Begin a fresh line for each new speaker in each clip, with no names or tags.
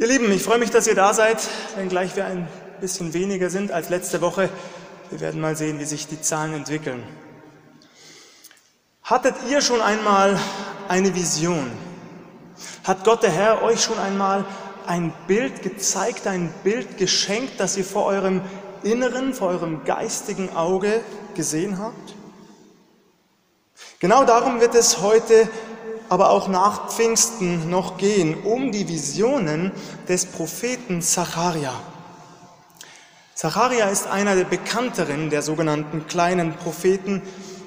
Ihr Lieben, ich freue mich, dass ihr da seid, wenngleich wir ein bisschen weniger sind als letzte Woche. Wir werden mal sehen, wie sich die Zahlen entwickeln. Hattet ihr schon einmal eine Vision? Hat Gott der Herr euch schon einmal ein Bild gezeigt, ein Bild geschenkt, das ihr vor eurem inneren, vor eurem geistigen Auge gesehen habt? Genau darum wird es heute aber auch nach Pfingsten noch gehen, um die Visionen des Propheten Zacharia. Zacharia ist einer der bekannteren der sogenannten kleinen Propheten,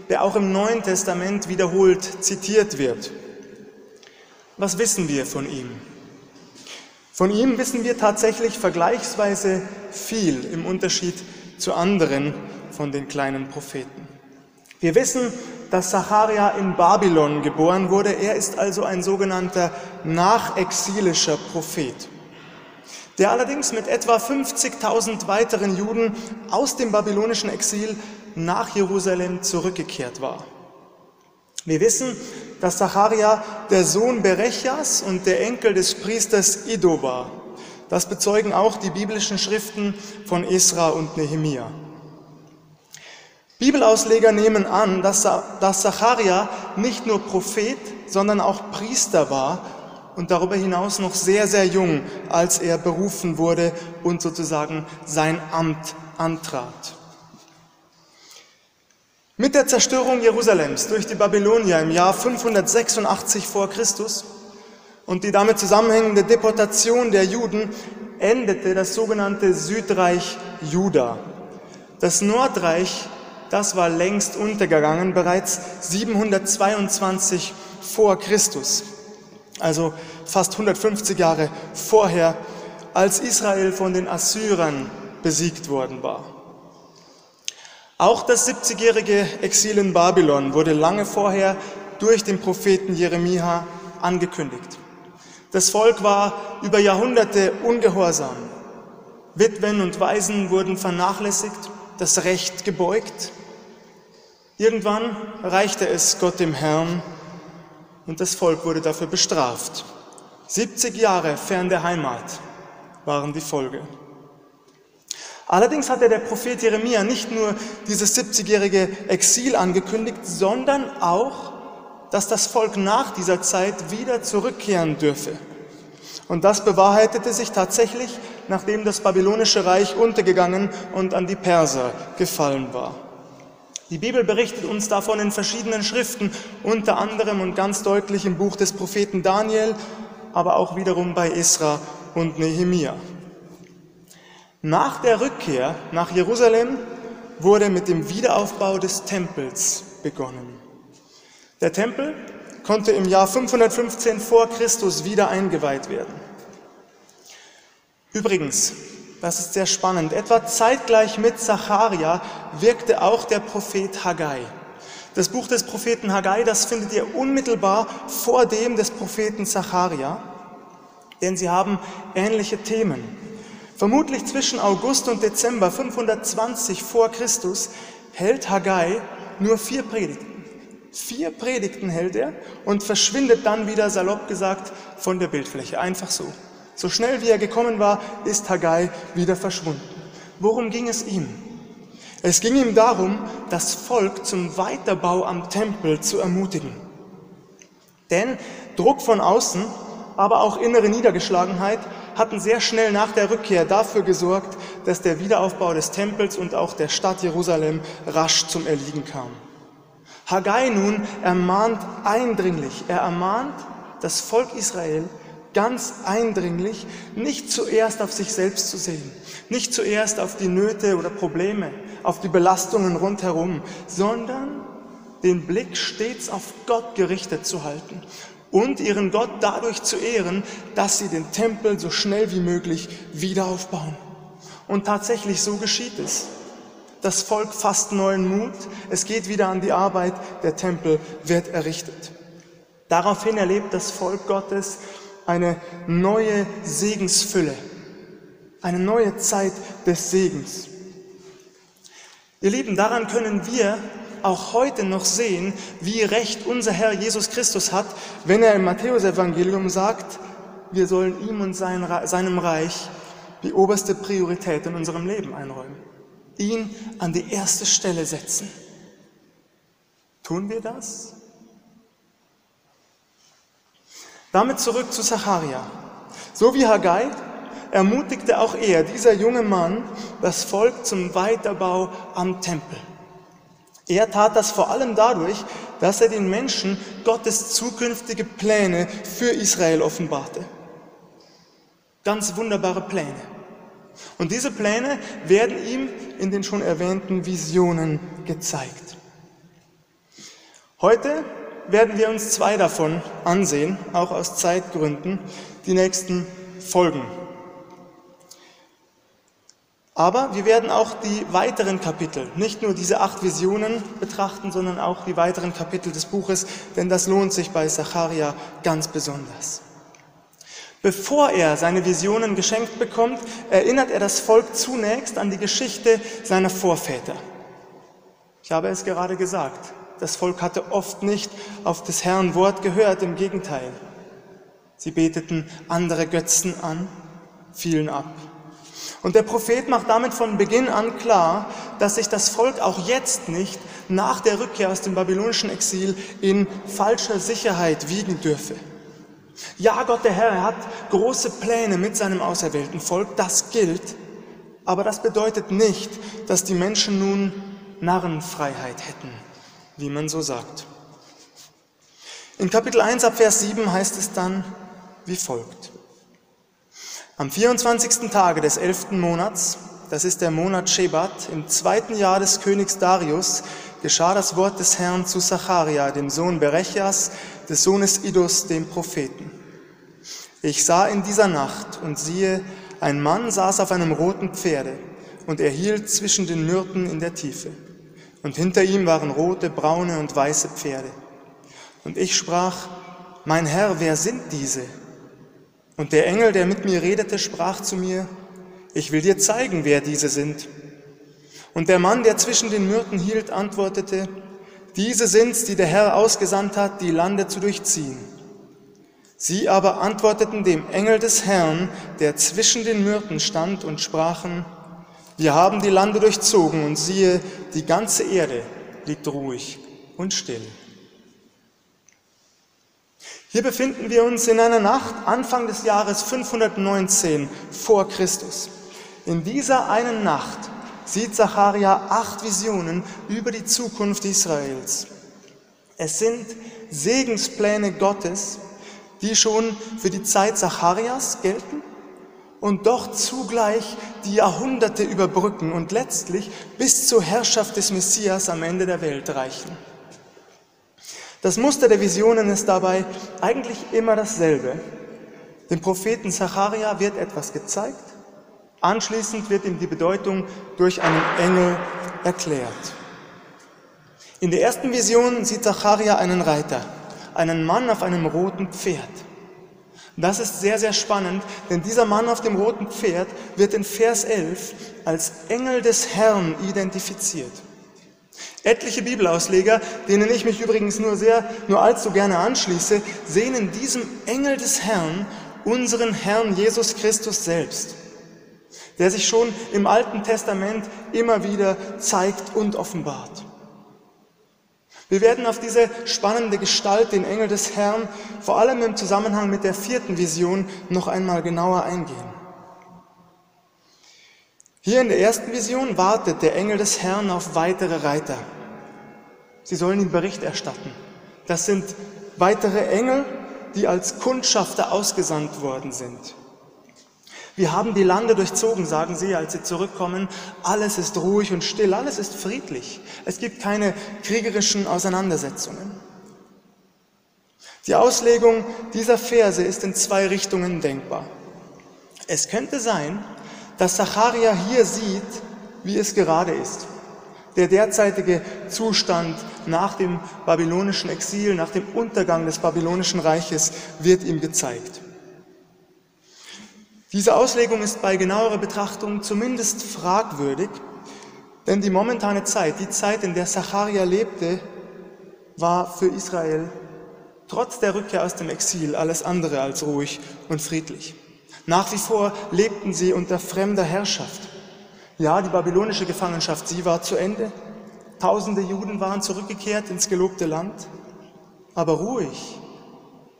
der auch im Neuen Testament wiederholt zitiert wird. Was wissen wir von ihm? Von ihm wissen wir tatsächlich vergleichsweise viel im Unterschied zu anderen von den kleinen Propheten. Wir wissen, dass Zacharia in Babylon geboren wurde. Er ist also ein sogenannter nachexilischer Prophet, der allerdings mit etwa 50.000 weiteren Juden aus dem babylonischen Exil nach Jerusalem zurückgekehrt war. Wir wissen, dass Zacharia der Sohn Berechas und der Enkel des Priesters Ido war. Das bezeugen auch die biblischen Schriften von Esra und Nehemia. Bibelausleger nehmen an, dass, Zacharia nicht nur Prophet, sondern auch Priester war und darüber hinaus noch sehr, sehr jung, als er berufen wurde und sozusagen sein Amt antrat. Mit der Zerstörung Jerusalems durch die Babylonier im Jahr 586 vor Christus und die damit zusammenhängende Deportation der Juden endete das sogenannte Südreich Juda. Das Nordreich das war längst untergegangen, bereits 722 vor Christus, also fast 150 Jahre vorher, als Israel von den Assyrern besiegt worden war. Auch das 70-jährige Exil in Babylon wurde lange vorher durch den Propheten Jeremia angekündigt. Das Volk war über Jahrhunderte ungehorsam. Witwen und Waisen wurden vernachlässigt, das Recht gebeugt Irgendwann reichte es Gott dem Herrn und das Volk wurde dafür bestraft. 70 Jahre fern der Heimat waren die Folge. Allerdings hatte der Prophet Jeremia nicht nur dieses 70-jährige Exil angekündigt, sondern auch, dass das Volk nach dieser Zeit wieder zurückkehren dürfe. Und das bewahrheitete sich tatsächlich, nachdem das babylonische Reich untergegangen und an die Perser gefallen war. Die Bibel berichtet uns davon in verschiedenen Schriften, unter anderem und ganz deutlich im Buch des Propheten Daniel, aber auch wiederum bei Esra und Nehemia. Nach der Rückkehr nach Jerusalem wurde mit dem Wiederaufbau des Tempels begonnen. Der Tempel konnte im Jahr 515 vor Christus wieder eingeweiht werden. Übrigens, das ist sehr spannend. Etwa zeitgleich mit Zacharia wirkte auch der Prophet Haggai. Das Buch des Propheten Haggai, das findet ihr unmittelbar vor dem des Propheten Zacharia, denn sie haben ähnliche Themen. Vermutlich zwischen August und Dezember 520 vor Christus hält Haggai nur vier Predigten. Vier Predigten hält er und verschwindet dann wieder, salopp gesagt, von der Bildfläche. Einfach so. So schnell wie er gekommen war, ist Haggai wieder verschwunden. Worum ging es ihm? Es ging ihm darum, das Volk zum Weiterbau am Tempel zu ermutigen. Denn Druck von außen, aber auch innere Niedergeschlagenheit hatten sehr schnell nach der Rückkehr dafür gesorgt, dass der Wiederaufbau des Tempels und auch der Stadt Jerusalem rasch zum Erliegen kam. Haggai nun ermahnt eindringlich, er ermahnt das Volk Israel, ganz eindringlich, nicht zuerst auf sich selbst zu sehen, nicht zuerst auf die Nöte oder Probleme, auf die Belastungen rundherum, sondern den Blick stets auf Gott gerichtet zu halten und ihren Gott dadurch zu ehren, dass sie den Tempel so schnell wie möglich wieder aufbauen. Und tatsächlich so geschieht es. Das Volk fasst neuen Mut, es geht wieder an die Arbeit, der Tempel wird errichtet. Daraufhin erlebt das Volk Gottes eine neue Segensfülle, eine neue Zeit des Segens. Ihr Lieben, daran können wir auch heute noch sehen, wie recht unser Herr Jesus Christus hat, wenn er im Matthäusevangelium sagt, wir sollen ihm und seinem Reich die oberste Priorität in unserem Leben einräumen. Ihn an die erste Stelle setzen. Tun wir das? Damit zurück zu Zacharia. So wie Haggai ermutigte auch er, dieser junge Mann, das Volk zum Weiterbau am Tempel. Er tat das vor allem dadurch, dass er den Menschen Gottes zukünftige Pläne für Israel offenbarte. Ganz wunderbare Pläne. Und diese Pläne werden ihm in den schon erwähnten Visionen gezeigt. Heute werden wir uns zwei davon ansehen, auch aus Zeitgründen, die nächsten Folgen. Aber wir werden auch die weiteren Kapitel, nicht nur diese acht Visionen betrachten, sondern auch die weiteren Kapitel des Buches, denn das lohnt sich bei Zacharia ganz besonders. Bevor er seine Visionen geschenkt bekommt, erinnert er das Volk zunächst an die Geschichte seiner Vorväter. Ich habe es gerade gesagt, das Volk hatte oft nicht auf des Herrn Wort gehört, im Gegenteil. Sie beteten andere Götzen an, fielen ab. Und der Prophet macht damit von Beginn an klar, dass sich das Volk auch jetzt nicht nach der Rückkehr aus dem babylonischen Exil in falscher Sicherheit wiegen dürfe. Ja, Gott der Herr, er hat große Pläne mit seinem auserwählten Volk, das gilt, aber das bedeutet nicht, dass die Menschen nun Narrenfreiheit hätten, wie man so sagt. In Kapitel 1 ab Vers 7 heißt es dann wie folgt. Am 24. Tage des 11. Monats, das ist der Monat Shebat, im zweiten Jahr des Königs Darius, geschah das Wort des Herrn zu Zacharia, dem Sohn Berechias, des Sohnes Idus, dem Propheten. Ich sah in dieser Nacht und siehe, ein Mann saß auf einem roten Pferde und er hielt zwischen den Myrten in der Tiefe. Und hinter ihm waren rote, braune und weiße Pferde. Und ich sprach, mein Herr, wer sind diese? Und der Engel, der mit mir redete, sprach zu mir, ich will dir zeigen, wer diese sind. Und der Mann, der zwischen den Myrten hielt, antwortete, diese sind's, die der Herr ausgesandt hat, die Lande zu durchziehen. Sie aber antworteten dem Engel des Herrn, der zwischen den Myrten stand, und sprachen, wir haben die Lande durchzogen und siehe, die ganze Erde liegt ruhig und still. Hier befinden wir uns in einer Nacht Anfang des Jahres 519 vor Christus. In dieser einen Nacht sieht Zacharia acht Visionen über die Zukunft Israels. Es sind Segenspläne Gottes, die schon für die Zeit Zacharias gelten und doch zugleich die Jahrhunderte überbrücken und letztlich bis zur Herrschaft des Messias am Ende der Welt reichen. Das Muster der Visionen ist dabei eigentlich immer dasselbe. Dem Propheten Zacharia wird etwas gezeigt, Anschließend wird ihm die Bedeutung durch einen Engel erklärt. In der ersten Vision sieht Zacharia einen Reiter, einen Mann auf einem roten Pferd. Das ist sehr, sehr spannend, denn dieser Mann auf dem roten Pferd wird in Vers 11 als Engel des Herrn identifiziert. Etliche Bibelausleger, denen ich mich übrigens nur sehr, nur allzu gerne anschließe, sehen in diesem Engel des Herrn unseren Herrn Jesus Christus selbst der sich schon im Alten Testament immer wieder zeigt und offenbart. Wir werden auf diese spannende Gestalt, den Engel des Herrn, vor allem im Zusammenhang mit der vierten Vision noch einmal genauer eingehen. Hier in der ersten Vision wartet der Engel des Herrn auf weitere Reiter. Sie sollen ihm Bericht erstatten. Das sind weitere Engel, die als Kundschafter ausgesandt worden sind. Wir haben die Lande durchzogen, sagen sie, als sie zurückkommen. Alles ist ruhig und still, alles ist friedlich. Es gibt keine kriegerischen Auseinandersetzungen. Die Auslegung dieser Verse ist in zwei Richtungen denkbar. Es könnte sein, dass Zacharia hier sieht, wie es gerade ist. Der derzeitige Zustand nach dem babylonischen Exil, nach dem Untergang des babylonischen Reiches wird ihm gezeigt. Diese Auslegung ist bei genauerer Betrachtung zumindest fragwürdig, denn die momentane Zeit, die Zeit, in der Zacharia lebte, war für Israel trotz der Rückkehr aus dem Exil alles andere als ruhig und friedlich. Nach wie vor lebten sie unter fremder Herrschaft. Ja, die babylonische Gefangenschaft, sie war zu Ende. Tausende Juden waren zurückgekehrt ins gelobte Land. Aber ruhig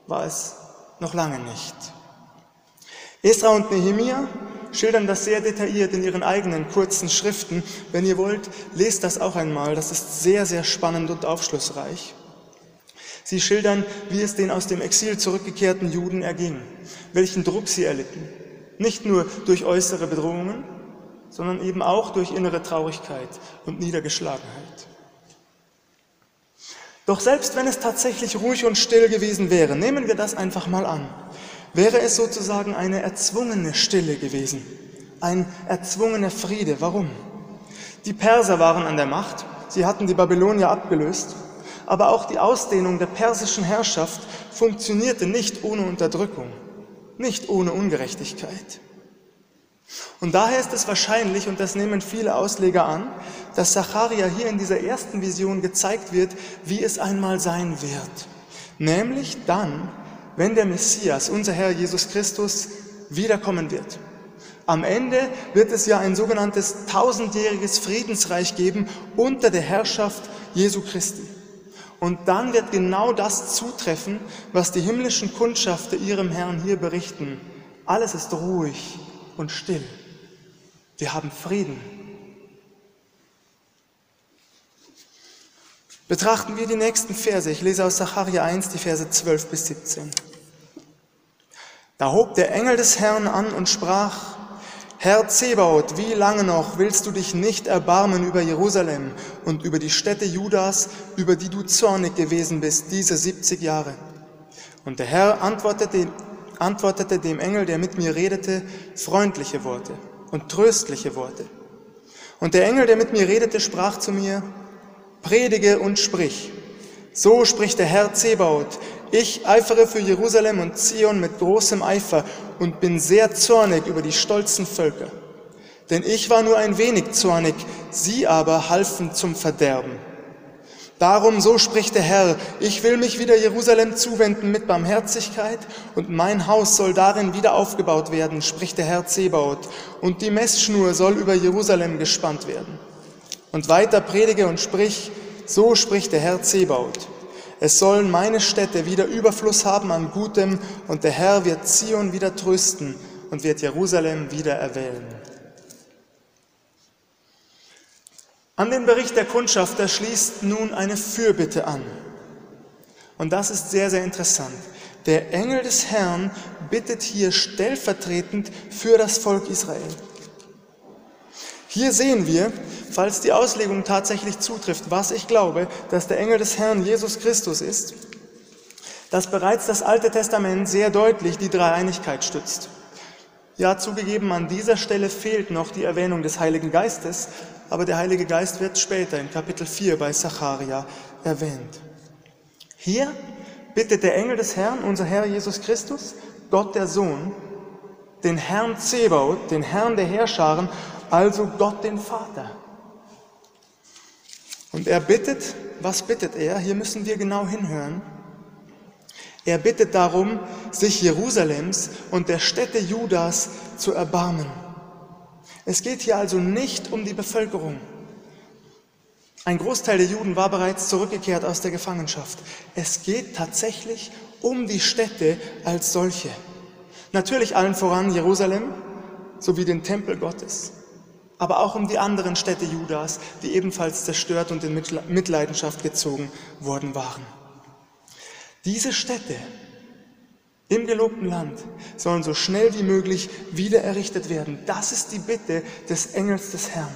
war es noch lange nicht. Esra und Nehemia schildern das sehr detailliert in ihren eigenen kurzen Schriften. Wenn ihr wollt, lest das auch einmal. Das ist sehr, sehr spannend und aufschlussreich. Sie schildern, wie es den aus dem Exil zurückgekehrten Juden erging, welchen Druck sie erlitten. Nicht nur durch äußere Bedrohungen, sondern eben auch durch innere Traurigkeit und Niedergeschlagenheit. Doch selbst wenn es tatsächlich ruhig und still gewesen wäre, nehmen wir das einfach mal an, wäre es sozusagen eine erzwungene Stille gewesen, ein erzwungener Friede. Warum? Die Perser waren an der Macht, sie hatten die Babylonier abgelöst, aber auch die Ausdehnung der persischen Herrschaft funktionierte nicht ohne Unterdrückung, nicht ohne Ungerechtigkeit. Und daher ist es wahrscheinlich, und das nehmen viele Ausleger an, dass Zacharia hier in dieser ersten Vision gezeigt wird, wie es einmal sein wird. Nämlich dann, wenn der Messias, unser Herr Jesus Christus, wiederkommen wird. Am Ende wird es ja ein sogenanntes tausendjähriges Friedensreich geben unter der Herrschaft Jesu Christi. Und dann wird genau das zutreffen, was die himmlischen Kundschafter ihrem Herrn hier berichten. Alles ist ruhig und still. Wir haben Frieden. Betrachten wir die nächsten Verse. Ich lese aus Sacharja 1 die Verse 12 bis 17. Da hob der Engel des Herrn an und sprach, Herr Zebaut, wie lange noch willst du dich nicht erbarmen über Jerusalem und über die Städte Judas, über die du zornig gewesen bist, diese 70 Jahre? Und der Herr antwortete, antwortete dem Engel, der mit mir redete, freundliche Worte und tröstliche Worte. Und der Engel, der mit mir redete, sprach zu mir, predige und sprich. So spricht der Herr Zebaut. Ich eifere für Jerusalem und Zion mit großem Eifer und bin sehr zornig über die stolzen Völker. Denn ich war nur ein wenig zornig, sie aber halfen zum Verderben. Darum, so spricht der Herr, ich will mich wieder Jerusalem zuwenden mit Barmherzigkeit und mein Haus soll darin wieder aufgebaut werden, spricht der Herr Zebaut, und die Messschnur soll über Jerusalem gespannt werden. Und weiter predige und sprich, so spricht der Herr Zebaut. Es sollen meine Städte wieder Überfluss haben an Gutem und der Herr wird Zion wieder trösten und wird Jerusalem wieder erwählen. An den Bericht der Kundschafter schließt nun eine Fürbitte an. Und das ist sehr, sehr interessant. Der Engel des Herrn bittet hier stellvertretend für das Volk Israel. Hier sehen wir, falls die Auslegung tatsächlich zutrifft, was ich glaube, dass der Engel des Herrn Jesus Christus ist, dass bereits das Alte Testament sehr deutlich die Dreieinigkeit stützt. Ja, zugegeben, an dieser Stelle fehlt noch die Erwähnung des Heiligen Geistes, aber der Heilige Geist wird später in Kapitel 4 bei Zacharia erwähnt. Hier bittet der Engel des Herrn, unser Herr Jesus Christus, Gott der Sohn, den Herrn Zebaut, den Herrn der Herrscharen, also Gott den Vater. Und er bittet, was bittet er? Hier müssen wir genau hinhören. Er bittet darum, sich Jerusalems und der Städte Judas zu erbarmen. Es geht hier also nicht um die Bevölkerung. Ein Großteil der Juden war bereits zurückgekehrt aus der Gefangenschaft. Es geht tatsächlich um die Städte als solche. Natürlich allen voran Jerusalem sowie den Tempel Gottes aber auch um die anderen Städte Judas, die ebenfalls zerstört und in Mitleidenschaft gezogen worden waren. Diese Städte im gelobten Land sollen so schnell wie möglich wieder errichtet werden. Das ist die Bitte des Engels des Herrn.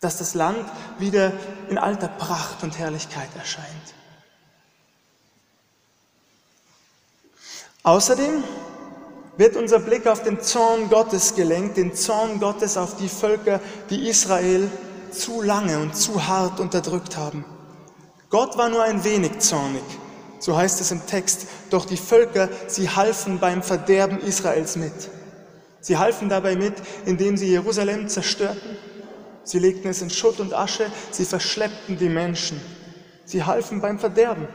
Dass das Land wieder in alter Pracht und Herrlichkeit erscheint. Außerdem wird unser Blick auf den Zorn Gottes gelenkt, den Zorn Gottes auf die Völker, die Israel zu lange und zu hart unterdrückt haben. Gott war nur ein wenig zornig, so heißt es im Text, doch die Völker, sie halfen beim Verderben Israels mit. Sie halfen dabei mit, indem sie Jerusalem zerstörten. Sie legten es in Schutt und Asche, sie verschleppten die Menschen. Sie halfen beim Verderben.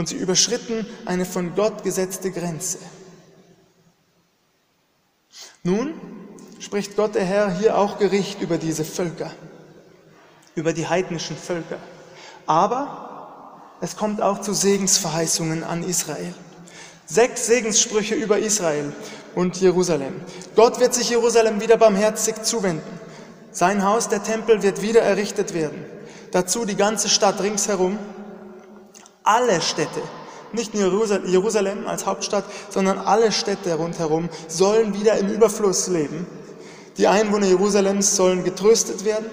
Und sie überschritten eine von Gott gesetzte Grenze. Nun spricht Gott der Herr hier auch Gericht über diese Völker, über die heidnischen Völker. Aber es kommt auch zu Segensverheißungen an Israel. Sechs Segenssprüche über Israel und Jerusalem. Gott wird sich Jerusalem wieder barmherzig zuwenden. Sein Haus, der Tempel, wird wieder errichtet werden. Dazu die ganze Stadt ringsherum. Alle Städte, nicht nur Jerusalem als Hauptstadt, sondern alle Städte rundherum sollen wieder im Überfluss leben. Die Einwohner Jerusalems sollen getröstet werden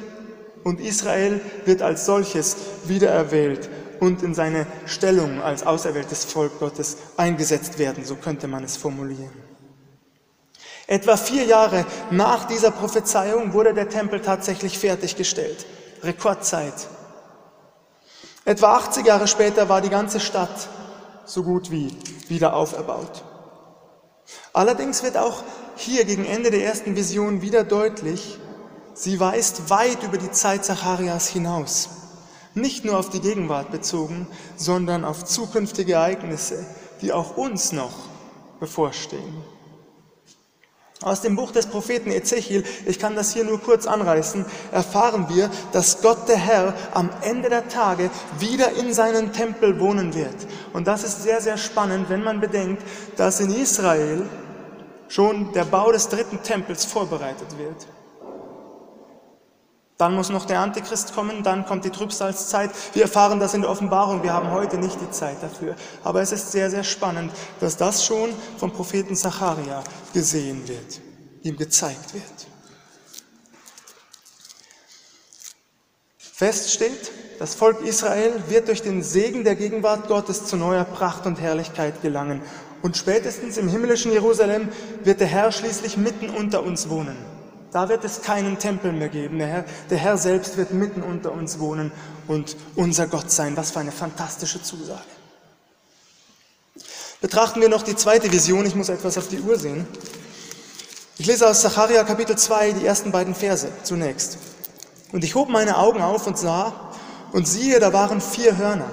und Israel wird als solches wiedererwählt und in seine Stellung als auserwähltes Volk Gottes eingesetzt werden, so könnte man es formulieren. Etwa vier Jahre nach dieser Prophezeiung wurde der Tempel tatsächlich fertiggestellt. Rekordzeit. Etwa 80 Jahre später war die ganze Stadt so gut wie wieder auferbaut. Allerdings wird auch hier gegen Ende der ersten Vision wieder deutlich, sie weist weit über die Zeit Zacharias hinaus. Nicht nur auf die Gegenwart bezogen, sondern auf zukünftige Ereignisse, die auch uns noch bevorstehen. Aus dem Buch des Propheten Ezechiel, ich kann das hier nur kurz anreißen, erfahren wir, dass Gott der Herr am Ende der Tage wieder in seinen Tempel wohnen wird. Und das ist sehr, sehr spannend, wenn man bedenkt, dass in Israel schon der Bau des dritten Tempels vorbereitet wird. Dann muss noch der Antichrist kommen, dann kommt die Trübsalzeit. Wir erfahren das in der Offenbarung, wir haben heute nicht die Zeit dafür. Aber es ist sehr, sehr spannend, dass das schon vom Propheten Zacharia gesehen wird, ihm gezeigt wird. Fest steht, das Volk Israel wird durch den Segen der Gegenwart Gottes zu neuer Pracht und Herrlichkeit gelangen. Und spätestens im himmlischen Jerusalem wird der Herr schließlich mitten unter uns wohnen. Da wird es keinen Tempel mehr geben. Der Herr, der Herr selbst wird mitten unter uns wohnen und unser Gott sein. Was für eine fantastische Zusage. Betrachten wir noch die zweite Vision. Ich muss etwas auf die Uhr sehen. Ich lese aus Zacharia Kapitel 2 die ersten beiden Verse zunächst. Und ich hob meine Augen auf und sah, und siehe, da waren vier Hörner.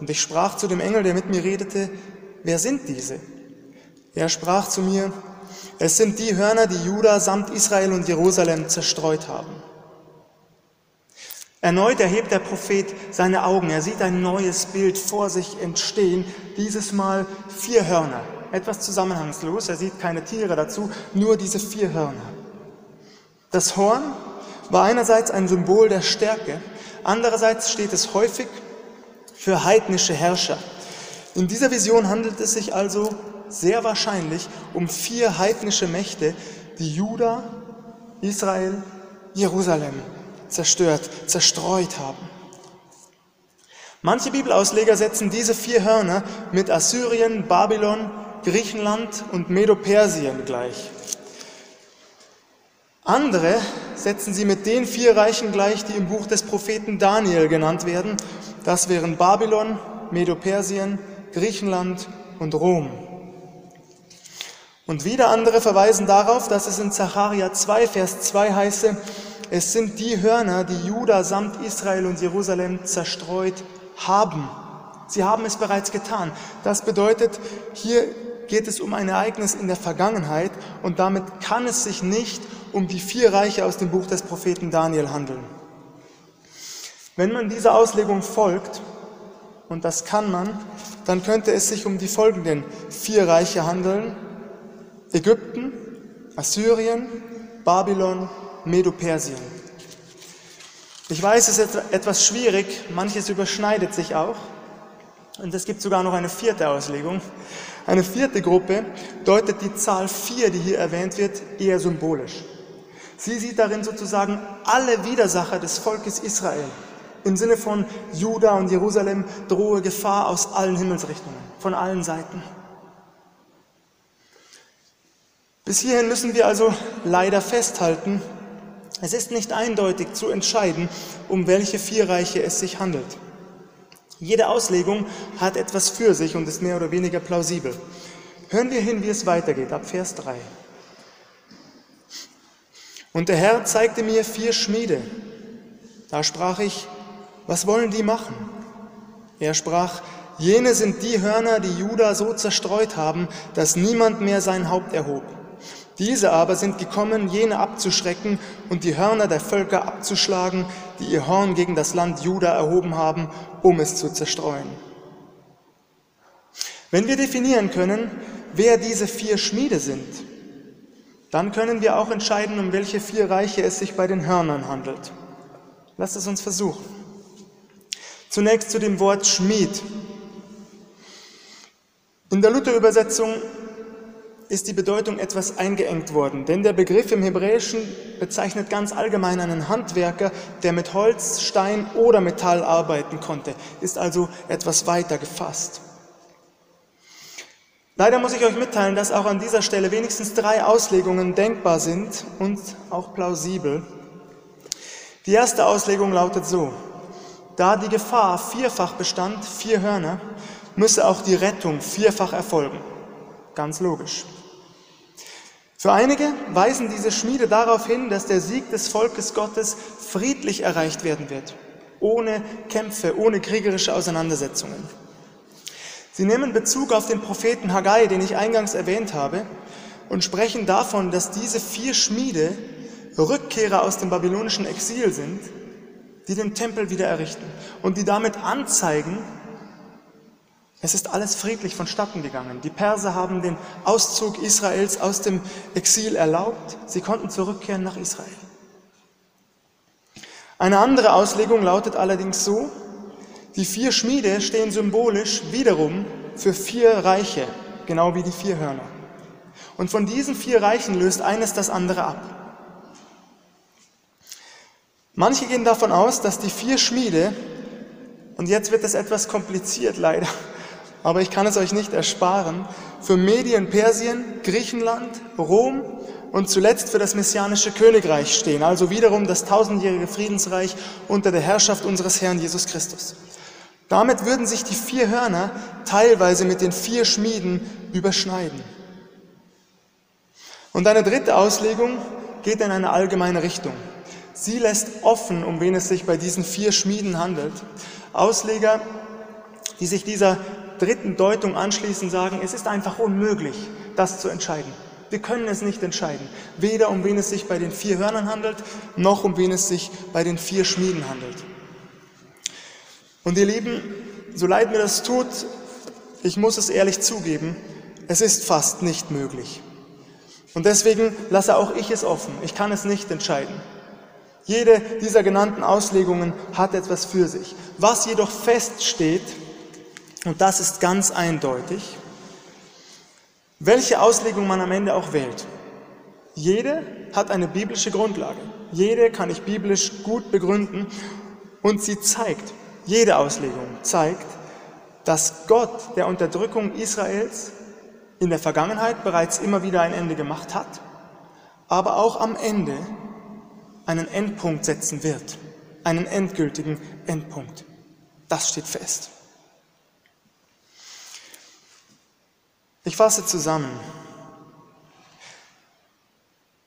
Und ich sprach zu dem Engel, der mit mir redete, wer sind diese? Er sprach zu mir, es sind die Hörner, die Juda samt Israel und Jerusalem zerstreut haben. Erneut erhebt der Prophet seine Augen. Er sieht ein neues Bild vor sich entstehen. Dieses Mal vier Hörner. Etwas zusammenhangslos. Er sieht keine Tiere dazu, nur diese vier Hörner. Das Horn war einerseits ein Symbol der Stärke, andererseits steht es häufig für heidnische Herrscher. In dieser Vision handelt es sich also sehr wahrscheinlich um vier heidnische Mächte, die Juda, Israel, Jerusalem zerstört, zerstreut haben. Manche Bibelausleger setzen diese vier Hörner mit Assyrien, Babylon, Griechenland und Medo-Persien gleich. Andere setzen sie mit den vier Reichen gleich, die im Buch des Propheten Daniel genannt werden. Das wären Babylon, Medo-Persien, Griechenland und Rom. Und wieder andere verweisen darauf, dass es in Zacharia 2, Vers 2 heiße, es sind die Hörner, die Juda samt Israel und Jerusalem zerstreut haben. Sie haben es bereits getan. Das bedeutet, hier geht es um ein Ereignis in der Vergangenheit und damit kann es sich nicht um die vier Reiche aus dem Buch des Propheten Daniel handeln. Wenn man dieser Auslegung folgt, und das kann man, dann könnte es sich um die folgenden vier Reiche handeln, Ägypten, Assyrien, Babylon, Medo-Persien. Ich weiß, es ist etwas schwierig, manches überschneidet sich auch. Und es gibt sogar noch eine vierte Auslegung. Eine vierte Gruppe deutet die Zahl 4, die hier erwähnt wird, eher symbolisch. Sie sieht darin sozusagen alle Widersacher des Volkes Israel. Im Sinne von Juda und Jerusalem drohe Gefahr aus allen Himmelsrichtungen, von allen Seiten. Bis hierhin müssen wir also leider festhalten, es ist nicht eindeutig zu entscheiden, um welche vier Reiche es sich handelt. Jede Auslegung hat etwas für sich und ist mehr oder weniger plausibel. Hören wir hin, wie es weitergeht, ab Vers 3. Und der Herr zeigte mir vier Schmiede, Da sprach ich, was wollen die machen? Er sprach, jene sind die Hörner, die Juda so zerstreut haben, dass niemand mehr sein Haupt erhob. Diese aber sind gekommen, jene abzuschrecken und die Hörner der Völker abzuschlagen, die ihr Horn gegen das Land Juda erhoben haben, um es zu zerstreuen. Wenn wir definieren können, wer diese vier Schmiede sind, dann können wir auch entscheiden, um welche vier Reiche es sich bei den Hörnern handelt. Lasst es uns versuchen. Zunächst zu dem Wort Schmied. In der Luther-Übersetzung ist die Bedeutung etwas eingeengt worden, denn der Begriff im Hebräischen bezeichnet ganz allgemein einen Handwerker, der mit Holz, Stein oder Metall arbeiten konnte, ist also etwas weiter gefasst. Leider muss ich euch mitteilen, dass auch an dieser Stelle wenigstens drei Auslegungen denkbar sind und auch plausibel. Die erste Auslegung lautet so, da die Gefahr vierfach bestand, vier Hörner, müsse auch die Rettung vierfach erfolgen. Ganz logisch. Für einige weisen diese Schmiede darauf hin, dass der Sieg des Volkes Gottes friedlich erreicht werden wird, ohne Kämpfe, ohne kriegerische Auseinandersetzungen. Sie nehmen Bezug auf den Propheten Haggai, den ich eingangs erwähnt habe, und sprechen davon, dass diese vier Schmiede Rückkehrer aus dem babylonischen Exil sind, die den Tempel wieder errichten und die damit anzeigen, es ist alles friedlich vonstatten gegangen. Die Perser haben den Auszug Israels aus dem Exil erlaubt. Sie konnten zurückkehren nach Israel. Eine andere Auslegung lautet allerdings so, die vier Schmiede stehen symbolisch wiederum für vier Reiche, genau wie die vier Hörner. Und von diesen vier Reichen löst eines das andere ab. Manche gehen davon aus, dass die vier Schmiede, und jetzt wird es etwas kompliziert leider, aber ich kann es euch nicht ersparen, für Medien Persien, Griechenland, Rom und zuletzt für das messianische Königreich stehen, also wiederum das tausendjährige Friedensreich unter der Herrschaft unseres Herrn Jesus Christus. Damit würden sich die vier Hörner teilweise mit den vier Schmieden überschneiden. Und eine dritte Auslegung geht in eine allgemeine Richtung. Sie lässt offen, um wen es sich bei diesen vier Schmieden handelt. Ausleger, die sich dieser dritten Deutung anschließen, sagen, es ist einfach unmöglich, das zu entscheiden. Wir können es nicht entscheiden. Weder um wen es sich bei den vier Hörnern handelt, noch um wen es sich bei den vier Schmieden handelt. Und ihr Lieben, so leid mir das tut, ich muss es ehrlich zugeben, es ist fast nicht möglich. Und deswegen lasse auch ich es offen. Ich kann es nicht entscheiden. Jede dieser genannten Auslegungen hat etwas für sich. Was jedoch feststeht, und das ist ganz eindeutig, welche Auslegung man am Ende auch wählt. Jede hat eine biblische Grundlage. Jede kann ich biblisch gut begründen und sie zeigt, jede Auslegung zeigt, dass Gott der Unterdrückung Israels in der Vergangenheit bereits immer wieder ein Ende gemacht hat, aber auch am Ende einen Endpunkt setzen wird, einen endgültigen Endpunkt. Das steht fest. Ich fasse zusammen.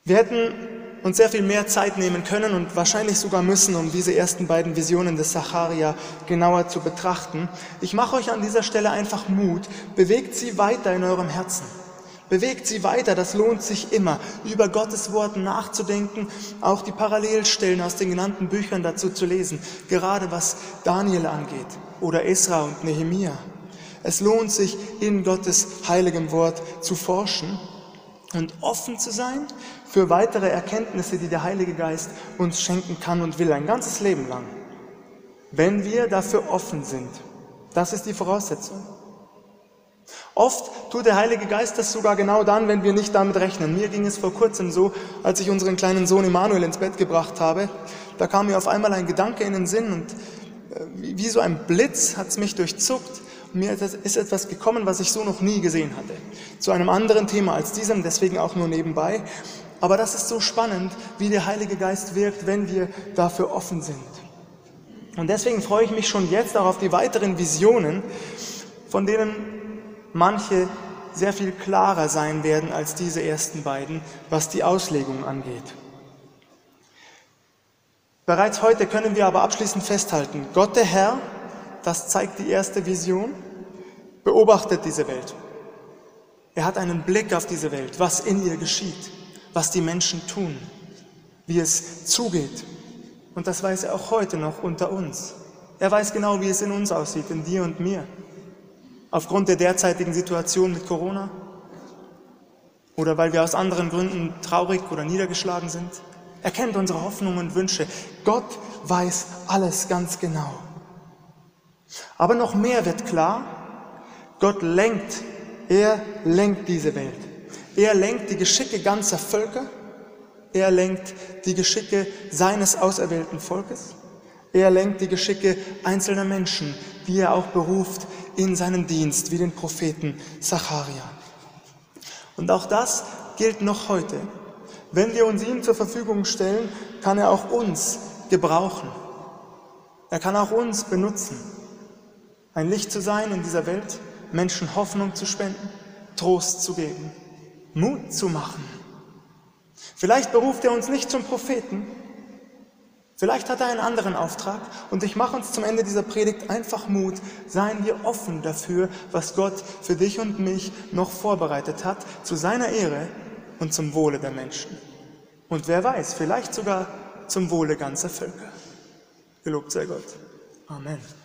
Wir hätten uns sehr viel mehr Zeit nehmen können und wahrscheinlich sogar müssen, um diese ersten beiden Visionen des Sacharia genauer zu betrachten. Ich mache euch an dieser Stelle einfach Mut. Bewegt sie weiter in eurem Herzen. Bewegt sie weiter, das lohnt sich immer, über Gottes Wort nachzudenken, auch die Parallelstellen aus den genannten Büchern dazu zu lesen, gerade was Daniel angeht oder Esra und Nehemia. Es lohnt sich, in Gottes heiligem Wort zu forschen und offen zu sein für weitere Erkenntnisse, die der Heilige Geist uns schenken kann und will, ein ganzes Leben lang. Wenn wir dafür offen sind, das ist die Voraussetzung. Oft tut der Heilige Geist das sogar genau dann, wenn wir nicht damit rechnen. Mir ging es vor kurzem so, als ich unseren kleinen Sohn Emanuel ins Bett gebracht habe. Da kam mir auf einmal ein Gedanke in den Sinn und äh, wie so ein Blitz hat es mich durchzuckt mir ist etwas gekommen, was ich so noch nie gesehen hatte. Zu einem anderen Thema als diesem, deswegen auch nur nebenbei. Aber das ist so spannend, wie der Heilige Geist wirkt, wenn wir dafür offen sind. Und deswegen freue ich mich schon jetzt auch auf die weiteren Visionen, von denen manche sehr viel klarer sein werden als diese ersten beiden, was die Auslegung angeht. Bereits heute können wir aber abschließend festhalten, Gott der Herr, das zeigt die erste Vision, beobachtet diese Welt. Er hat einen Blick auf diese Welt, was in ihr geschieht, was die Menschen tun, wie es zugeht. Und das weiß er auch heute noch unter uns. Er weiß genau, wie es in uns aussieht, in dir und mir. Aufgrund der derzeitigen Situation mit Corona oder weil wir aus anderen Gründen traurig oder niedergeschlagen sind. Er kennt unsere Hoffnungen und Wünsche. Gott weiß alles ganz genau. Aber noch mehr wird klar, Gott lenkt, er lenkt diese Welt. Er lenkt die Geschicke ganzer Völker, er lenkt die Geschicke seines auserwählten Volkes, er lenkt die Geschicke einzelner Menschen, die er auch beruft in seinen Dienst, wie den Propheten Zacharia. Und auch das gilt noch heute. Wenn wir uns ihm zur Verfügung stellen, kann er auch uns gebrauchen. Er kann auch uns benutzen, ein Licht zu sein in dieser Welt, Menschen Hoffnung zu spenden, Trost zu geben, Mut zu machen. Vielleicht beruft er uns nicht zum Propheten, vielleicht hat er einen anderen Auftrag und ich mache uns zum Ende dieser Predigt einfach Mut, seien wir offen dafür, was Gott für dich und mich noch vorbereitet hat, zu seiner Ehre und zum Wohle der Menschen. Und wer weiß, vielleicht sogar zum Wohle ganzer Völker. Gelobt sei Gott. Amen.